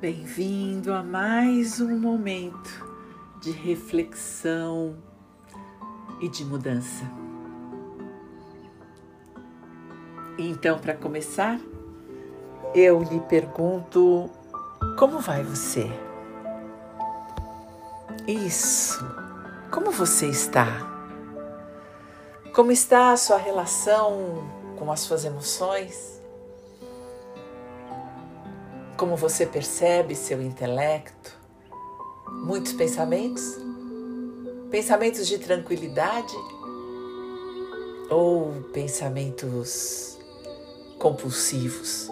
Bem-vindo a mais um momento de reflexão e de mudança. Então, para começar, eu lhe pergunto: como vai você? Isso, como você está? Como está a sua relação com as suas emoções? Como você percebe seu intelecto, muitos pensamentos, pensamentos de tranquilidade ou pensamentos compulsivos.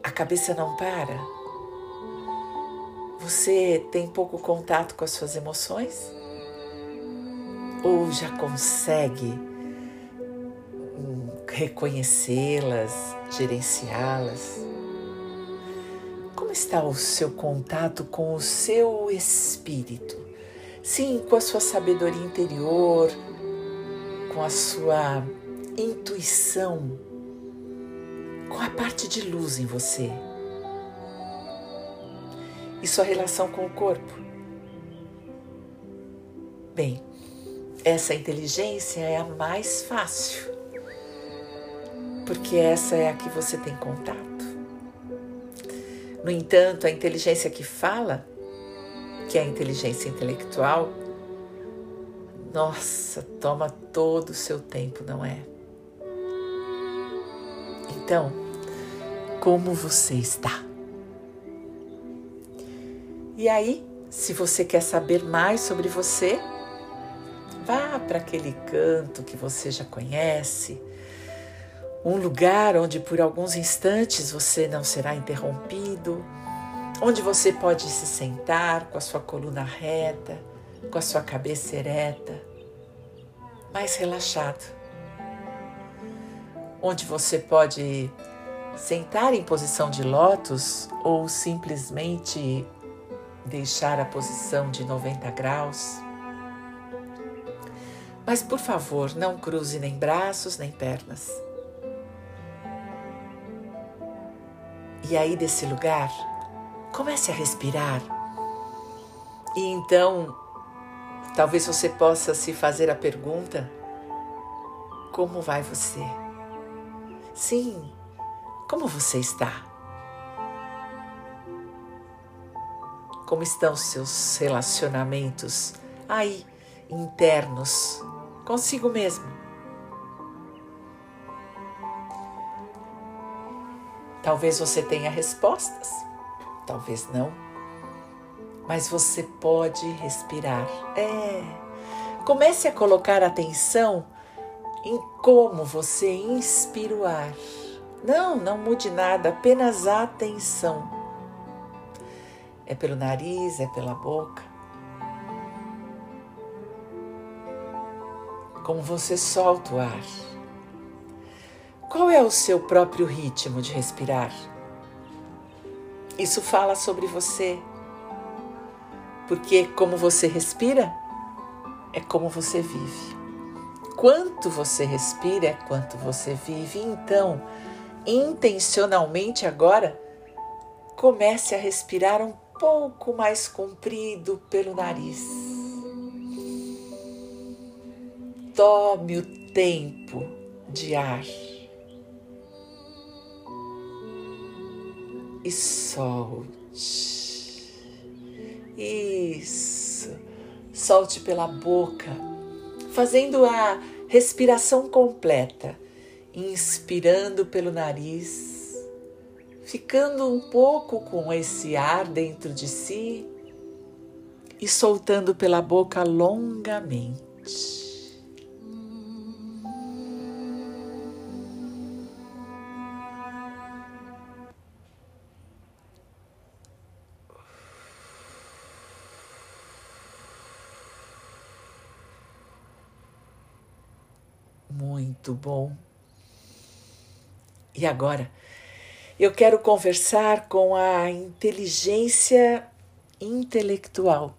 A cabeça não para. Você tem pouco contato com as suas emoções? Ou já consegue hum, reconhecê-las, gerenciá-las? Como está o seu contato com o seu espírito? Sim, com a sua sabedoria interior, com a sua intuição, com a parte de luz em você. E sua relação com o corpo? Bem, essa inteligência é a mais fácil, porque essa é a que você tem contato. No entanto, a inteligência que fala, que é a inteligência intelectual, nossa, toma todo o seu tempo, não é? Então, como você está? E aí, se você quer saber mais sobre você, vá para aquele canto que você já conhece um lugar onde por alguns instantes você não será interrompido, onde você pode se sentar com a sua coluna reta, com a sua cabeça ereta, mais relaxado. Onde você pode sentar em posição de lótus ou simplesmente deixar a posição de 90 graus. Mas por favor, não cruze nem braços nem pernas. E aí, desse lugar, comece a respirar. E então, talvez você possa se fazer a pergunta: como vai você? Sim, como você está? Como estão seus relacionamentos aí internos consigo mesmo? Talvez você tenha respostas, talvez não. Mas você pode respirar. É. Comece a colocar atenção em como você inspira o ar. Não, não mude nada, apenas atenção. É pelo nariz, é pela boca. Como você solta o ar. Qual é o seu próprio ritmo de respirar? Isso fala sobre você. Porque como você respira, é como você vive. Quanto você respira é quanto você vive. Então, intencionalmente agora, comece a respirar um pouco mais comprido pelo nariz. Tome o tempo de ar. E solte. Isso. Solte pela boca, fazendo a respiração completa, inspirando pelo nariz, ficando um pouco com esse ar dentro de si e soltando pela boca longamente. Muito bom. E agora, eu quero conversar com a inteligência intelectual,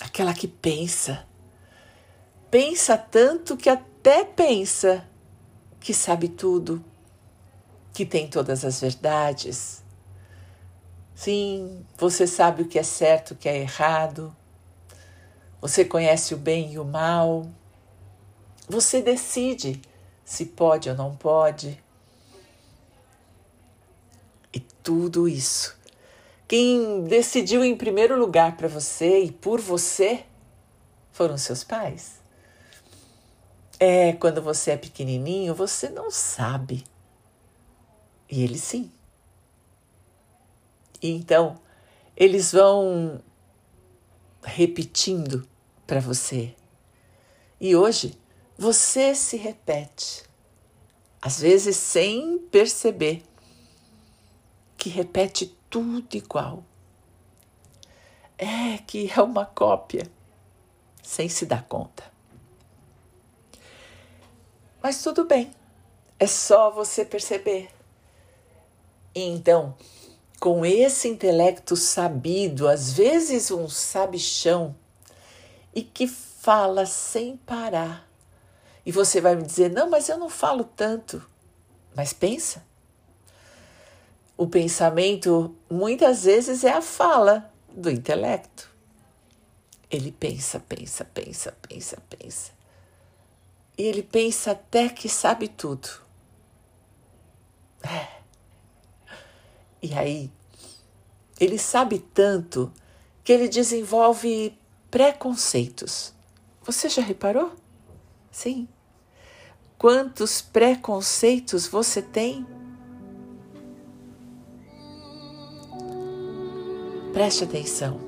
aquela que pensa. Pensa tanto que até pensa que sabe tudo, que tem todas as verdades, Sim, você sabe o que é certo, o que é errado. Você conhece o bem e o mal. Você decide se pode ou não pode. E tudo isso. Quem decidiu em primeiro lugar para você e por você foram seus pais. É, quando você é pequenininho, você não sabe. E eles sim. E então, eles vão repetindo para você. E hoje, você se repete, às vezes sem perceber, que repete tudo igual. É que é uma cópia, sem se dar conta. Mas tudo bem, é só você perceber. E então, com esse intelecto sabido, às vezes um sabichão, e que fala sem parar. E você vai me dizer: não, mas eu não falo tanto. Mas pensa. O pensamento muitas vezes é a fala do intelecto. Ele pensa, pensa, pensa, pensa, pensa. E ele pensa até que sabe tudo. É. E aí, ele sabe tanto que ele desenvolve preconceitos. Você já reparou? Sim. Quantos preconceitos você tem? Preste atenção.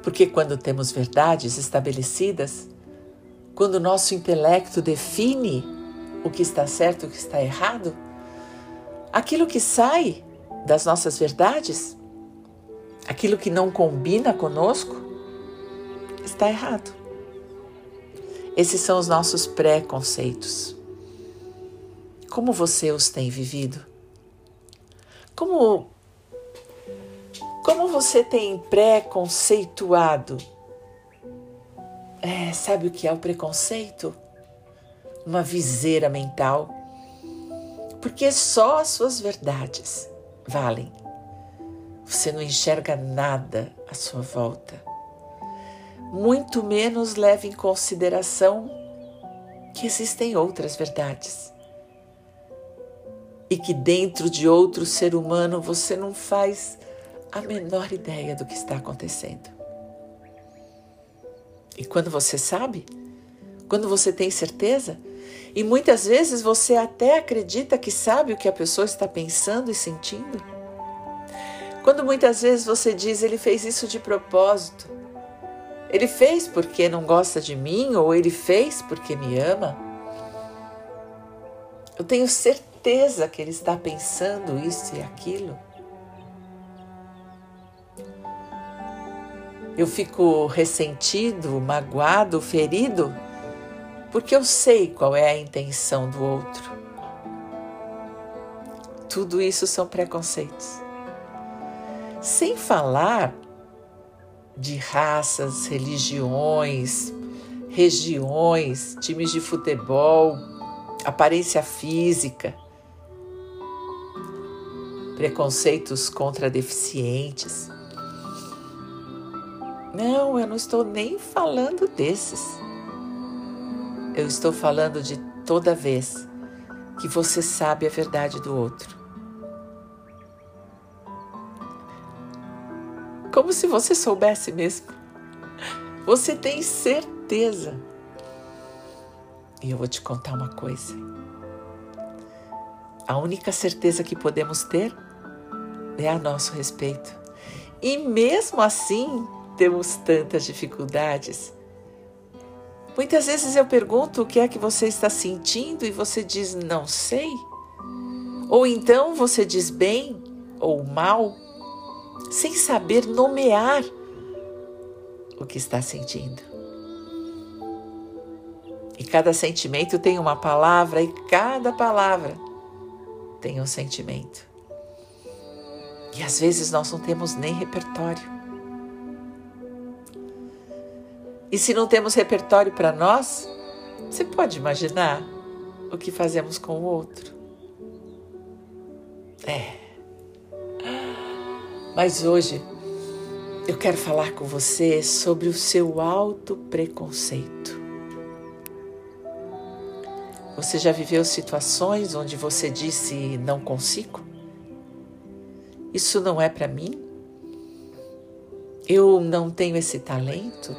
Porque quando temos verdades estabelecidas, quando o nosso intelecto define o que está certo e o que está errado, aquilo que sai das nossas verdades, aquilo que não combina conosco, está errado. Esses são os nossos preconceitos. Como você os tem vivido? Como como você tem preconceituado? É, sabe o que é o preconceito? Uma viseira mental. Porque só as suas verdades valem. Você não enxerga nada à sua volta. Muito menos leva em consideração que existem outras verdades. E que dentro de outro ser humano você não faz a menor ideia do que está acontecendo. E quando você sabe, quando você tem certeza, e muitas vezes você até acredita que sabe o que a pessoa está pensando e sentindo. Quando muitas vezes você diz ele fez isso de propósito, ele fez porque não gosta de mim ou ele fez porque me ama. Eu tenho certeza que ele está pensando isso e aquilo. Eu fico ressentido, magoado, ferido porque eu sei qual é a intenção do outro. Tudo isso são preconceitos. Sem falar de raças, religiões, regiões, times de futebol, aparência física, preconceitos contra deficientes. Não, eu não estou nem falando desses. Eu estou falando de toda vez que você sabe a verdade do outro. Como se você soubesse mesmo. Você tem certeza. E eu vou te contar uma coisa. A única certeza que podemos ter é a nosso respeito. E mesmo assim, temos tantas dificuldades Muitas vezes eu pergunto o que é que você está sentindo e você diz não sei. Ou então você diz bem ou mal, sem saber nomear o que está sentindo. E cada sentimento tem uma palavra, e cada palavra tem um sentimento. E às vezes nós não temos nem repertório. E se não temos repertório para nós, você pode imaginar o que fazemos com o outro. É. Mas hoje eu quero falar com você sobre o seu alto preconceito. Você já viveu situações onde você disse não consigo? Isso não é para mim? Eu não tenho esse talento?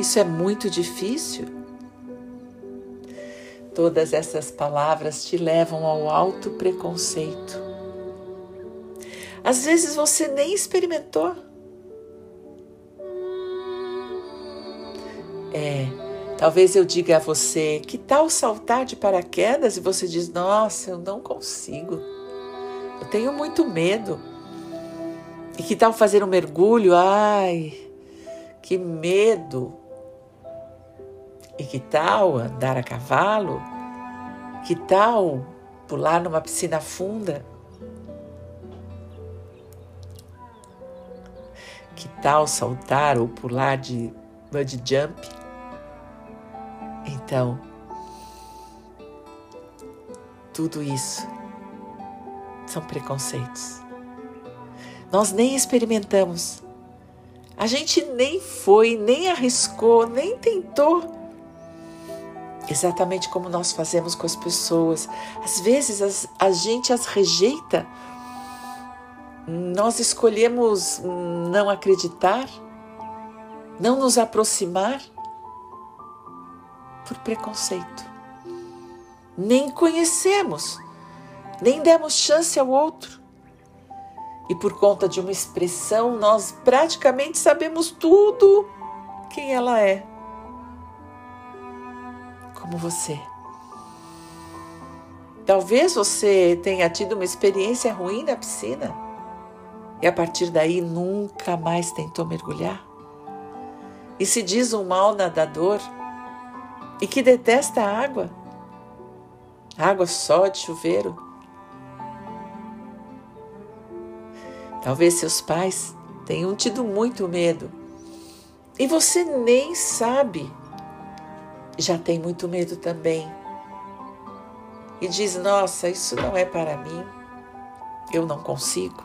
Isso é muito difícil? Todas essas palavras te levam ao alto preconceito. Às vezes você nem experimentou. É, talvez eu diga a você: que tal saltar de paraquedas? E você diz: nossa, eu não consigo. Eu tenho muito medo. E que tal fazer um mergulho? Ai, que medo! E que tal andar a cavalo? Que tal pular numa piscina funda? Que tal saltar ou pular de bungee jump? Então, tudo isso são preconceitos. Nós nem experimentamos. A gente nem foi, nem arriscou, nem tentou. Exatamente como nós fazemos com as pessoas. Às vezes as, a gente as rejeita. Nós escolhemos não acreditar, não nos aproximar por preconceito. Nem conhecemos, nem demos chance ao outro. E por conta de uma expressão, nós praticamente sabemos tudo quem ela é. Como você. Talvez você tenha tido uma experiência ruim na piscina e a partir daí nunca mais tentou mergulhar. E se diz um mau nadador e que detesta a água, água só de chuveiro. Talvez seus pais tenham tido muito medo e você nem sabe. Já tem muito medo também. E diz: Nossa, isso não é para mim, eu não consigo.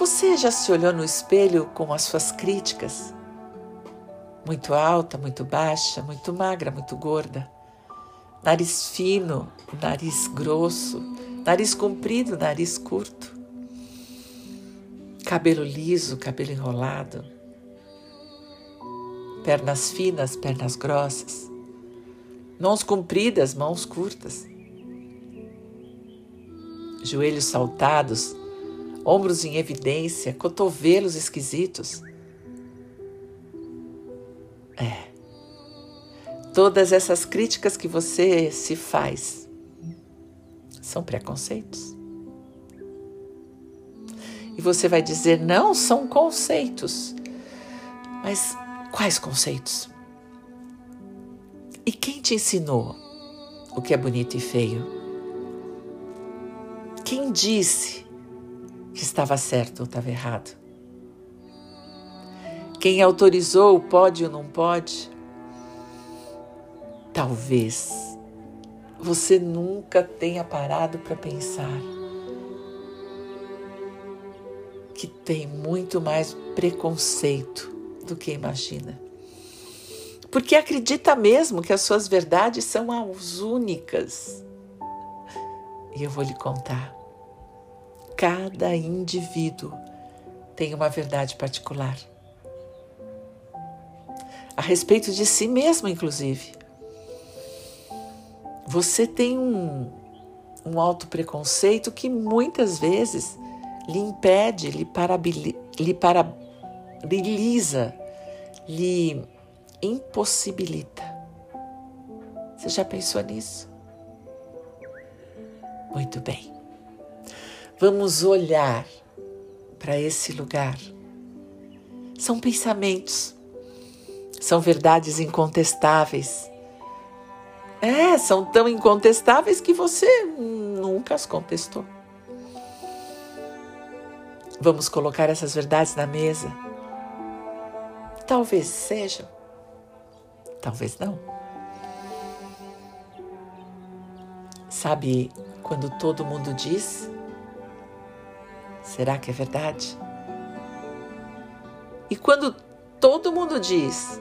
Você já se olhou no espelho com as suas críticas? Muito alta, muito baixa, muito magra, muito gorda. Nariz fino, nariz grosso, nariz comprido, nariz curto, cabelo liso, cabelo enrolado, pernas finas, pernas grossas, mãos compridas, mãos curtas, joelhos saltados, ombros em evidência, cotovelos esquisitos. É. Todas essas críticas que você se faz são preconceitos. E você vai dizer: não, são conceitos. Mas quais conceitos? E quem te ensinou o que é bonito e feio? Quem disse que estava certo ou estava errado? Quem autorizou pode ou não pode? Talvez você nunca tenha parado para pensar que tem muito mais preconceito do que imagina. Porque acredita mesmo que as suas verdades são as únicas. E eu vou lhe contar. Cada indivíduo tem uma verdade particular. A respeito de si mesmo, inclusive. Você tem um, um alto preconceito que muitas vezes lhe impede, lhe, parabili, lhe parabiliza, lhe impossibilita. Você já pensou nisso? Muito bem. Vamos olhar para esse lugar. São pensamentos, são verdades incontestáveis é, são tão incontestáveis que você nunca as contestou. Vamos colocar essas verdades na mesa? Talvez sejam, talvez não. Sabe quando todo mundo diz será que é verdade? E quando todo mundo diz,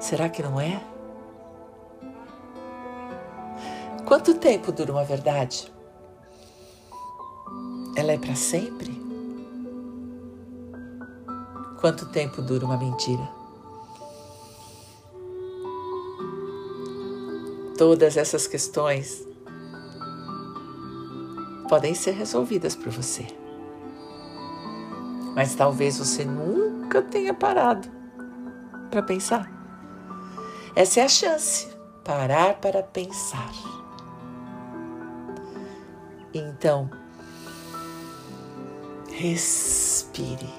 será que não é? Quanto tempo dura uma verdade? Ela é para sempre? Quanto tempo dura uma mentira? Todas essas questões podem ser resolvidas por você. Mas talvez você nunca tenha parado para pensar. Essa é a chance parar para pensar. Então, respire.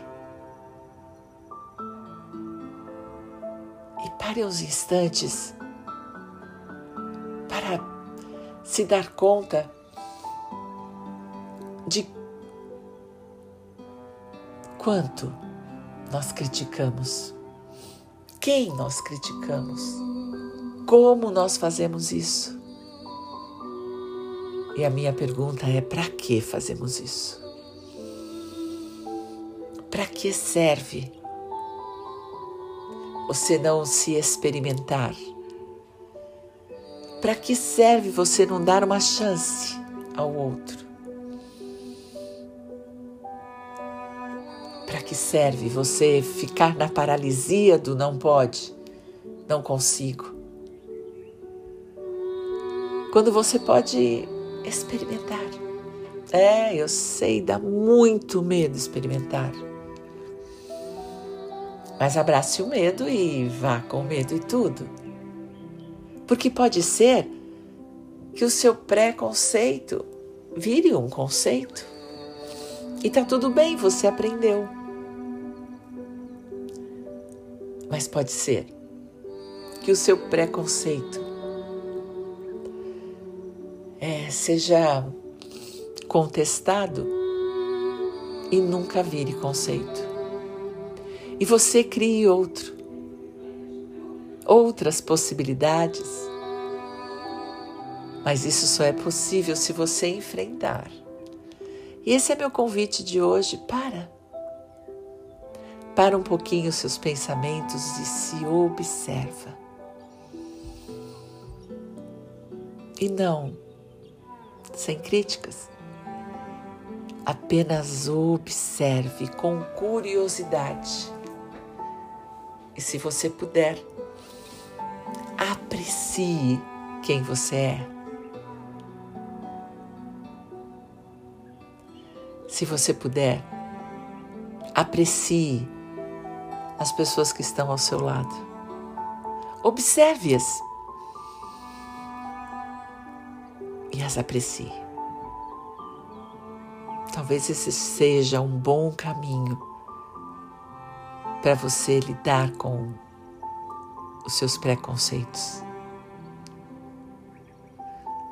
E pare uns instantes para se dar conta quanto nós criticamos, quem nós criticamos, como nós fazemos isso. E a minha pergunta é: para que fazemos isso? Para que serve você não se experimentar? Para que serve você não dar uma chance ao outro? Que serve você ficar na paralisia do não pode, não consigo? Quando você pode experimentar. É, eu sei, dá muito medo experimentar. Mas abrace o medo e vá com medo e tudo. Porque pode ser que o seu preconceito vire um conceito. E tá tudo bem, você aprendeu. Mas pode ser que o seu preconceito é, seja contestado e nunca vire conceito. E você crie outro, outras possibilidades. Mas isso só é possível se você enfrentar. E esse é meu convite de hoje. Para. Para um pouquinho os seus pensamentos e se observa. E não sem críticas. Apenas observe com curiosidade. E se você puder, aprecie quem você é. Se você puder, aprecie as pessoas que estão ao seu lado. Observe-as e as aprecie. Talvez esse seja um bom caminho para você lidar com os seus preconceitos.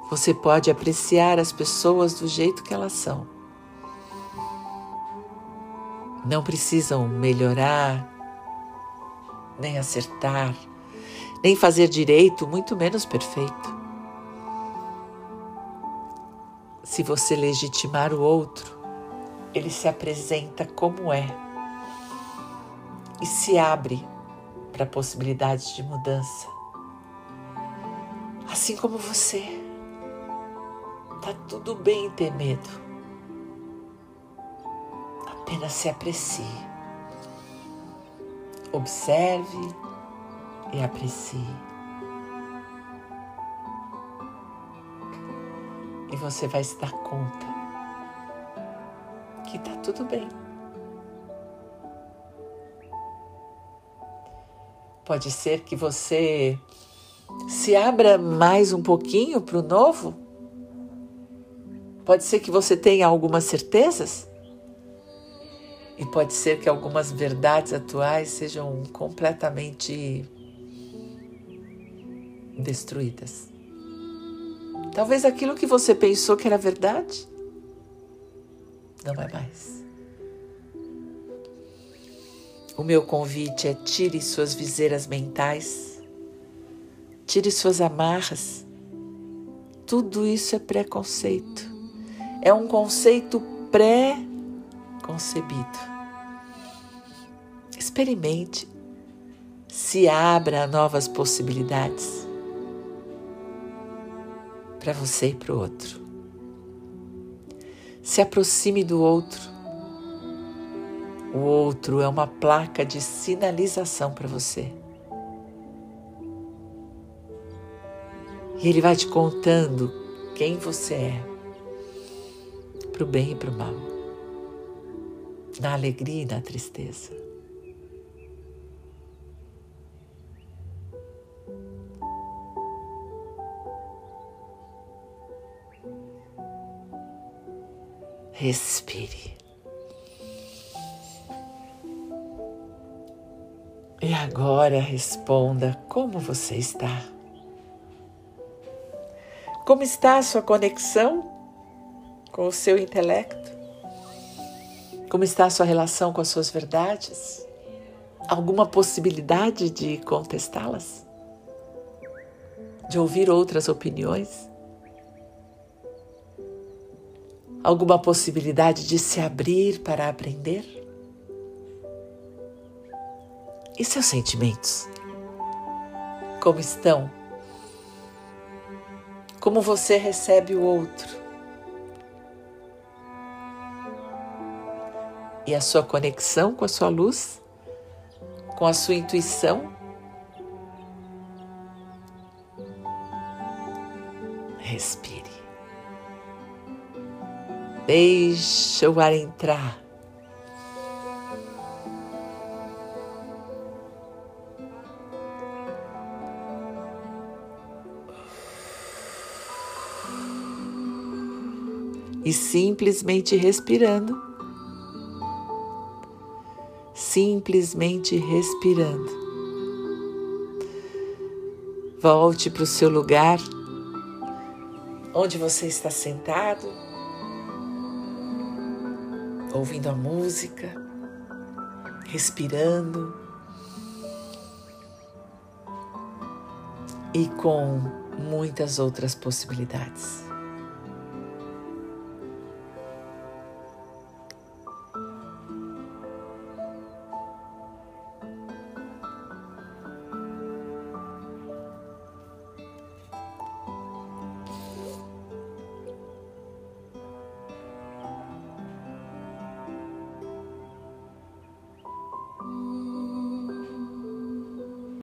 Você pode apreciar as pessoas do jeito que elas são. Não precisam melhorar, nem acertar, nem fazer direito, muito menos perfeito. Se você legitimar o outro, ele se apresenta como é e se abre para possibilidades de mudança. Assim como você, tá tudo bem ter medo. Apenas se aprecie. Observe e aprecie. e você vai se dar conta que está tudo bem. Pode ser que você se abra mais um pouquinho para o novo. Pode ser que você tenha algumas certezas. E pode ser que algumas verdades atuais sejam completamente destruídas. Talvez aquilo que você pensou que era verdade não é mais. O meu convite é tire suas viseiras mentais, tire suas amarras. Tudo isso é preconceito. É um conceito pré concebido. Experimente, se abra a novas possibilidades para você e para o outro. Se aproxime do outro. O outro é uma placa de sinalização para você. E ele vai te contando quem você é, para o bem e para o mal, na alegria e na tristeza. Respire. E agora responda como você está. Como está a sua conexão com o seu intelecto? Como está a sua relação com as suas verdades? Alguma possibilidade de contestá-las? De ouvir outras opiniões? Alguma possibilidade de se abrir para aprender? E seus sentimentos? Como estão? Como você recebe o outro? E a sua conexão com a sua luz? Com a sua intuição? Respire. Deixa o ar entrar. E simplesmente respirando, simplesmente respirando. Volte para o seu lugar, onde você está sentado ouvindo a música, respirando e com muitas outras possibilidades.